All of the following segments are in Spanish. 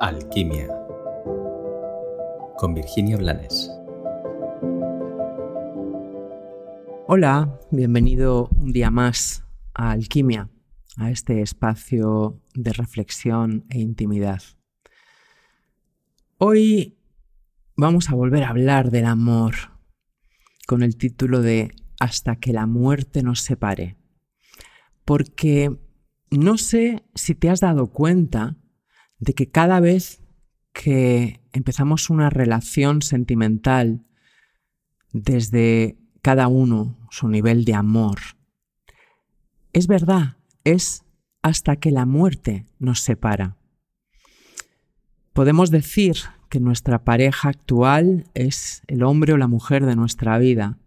Alquimia con Virginia Blanes. Hola, bienvenido un día más a Alquimia, a este espacio de reflexión e intimidad. Hoy vamos a volver a hablar del amor con el título de Hasta que la muerte nos separe. Porque no sé si te has dado cuenta de que cada vez que empezamos una relación sentimental desde cada uno su nivel de amor, es verdad, es hasta que la muerte nos separa. Podemos decir que nuestra pareja actual es el hombre o la mujer de nuestra vida.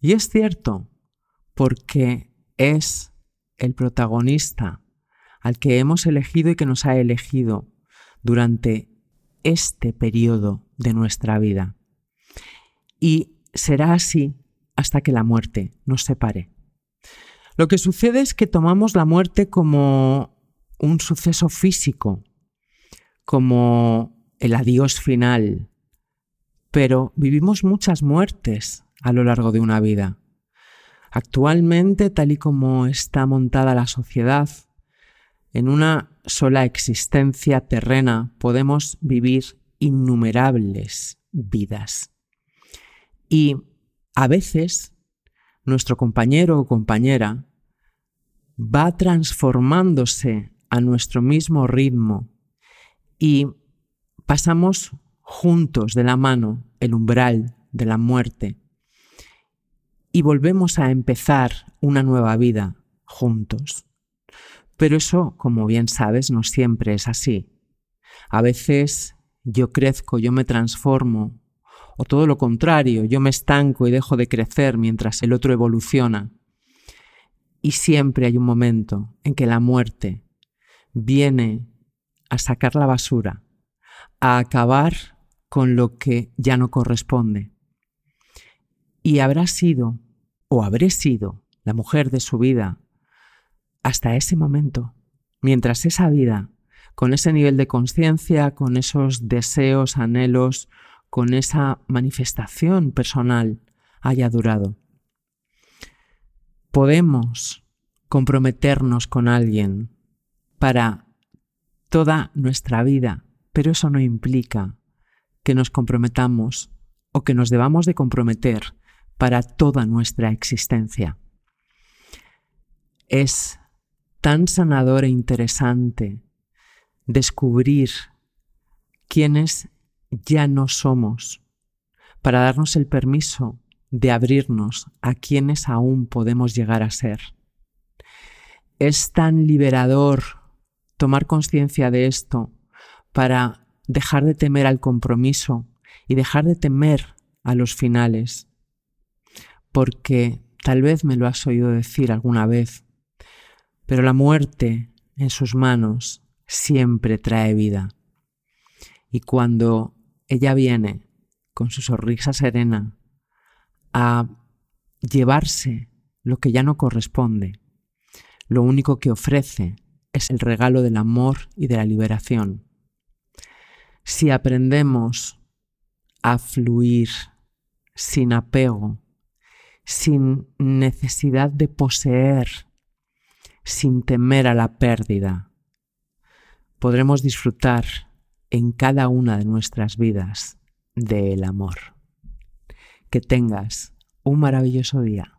Y es cierto, porque es el protagonista al que hemos elegido y que nos ha elegido durante este periodo de nuestra vida. Y será así hasta que la muerte nos separe. Lo que sucede es que tomamos la muerte como un suceso físico, como el adiós final, pero vivimos muchas muertes a lo largo de una vida. Actualmente, tal y como está montada la sociedad, en una sola existencia terrena podemos vivir innumerables vidas. Y a veces nuestro compañero o compañera va transformándose a nuestro mismo ritmo y pasamos juntos de la mano el umbral de la muerte y volvemos a empezar una nueva vida juntos. Pero eso, como bien sabes, no siempre es así. A veces yo crezco, yo me transformo, o todo lo contrario, yo me estanco y dejo de crecer mientras el otro evoluciona. Y siempre hay un momento en que la muerte viene a sacar la basura, a acabar con lo que ya no corresponde. Y habrá sido, o habré sido, la mujer de su vida, hasta ese momento, mientras esa vida, con ese nivel de conciencia, con esos deseos, anhelos, con esa manifestación personal, haya durado. Podemos comprometernos con alguien para toda nuestra vida, pero eso no implica que nos comprometamos o que nos debamos de comprometer para toda nuestra existencia. Es tan sanador e interesante descubrir quiénes ya no somos para darnos el permiso de abrirnos a quienes aún podemos llegar a ser. Es tan liberador tomar conciencia de esto para dejar de temer al compromiso y dejar de temer a los finales. Porque tal vez me lo has oído decir alguna vez, pero la muerte en sus manos siempre trae vida. Y cuando ella viene con su sonrisa serena a llevarse lo que ya no corresponde, lo único que ofrece es el regalo del amor y de la liberación. Si aprendemos a fluir sin apego, sin necesidad de poseer sin temer a la pérdida. Podremos disfrutar en cada una de nuestras vidas del amor. Que tengas un maravilloso día.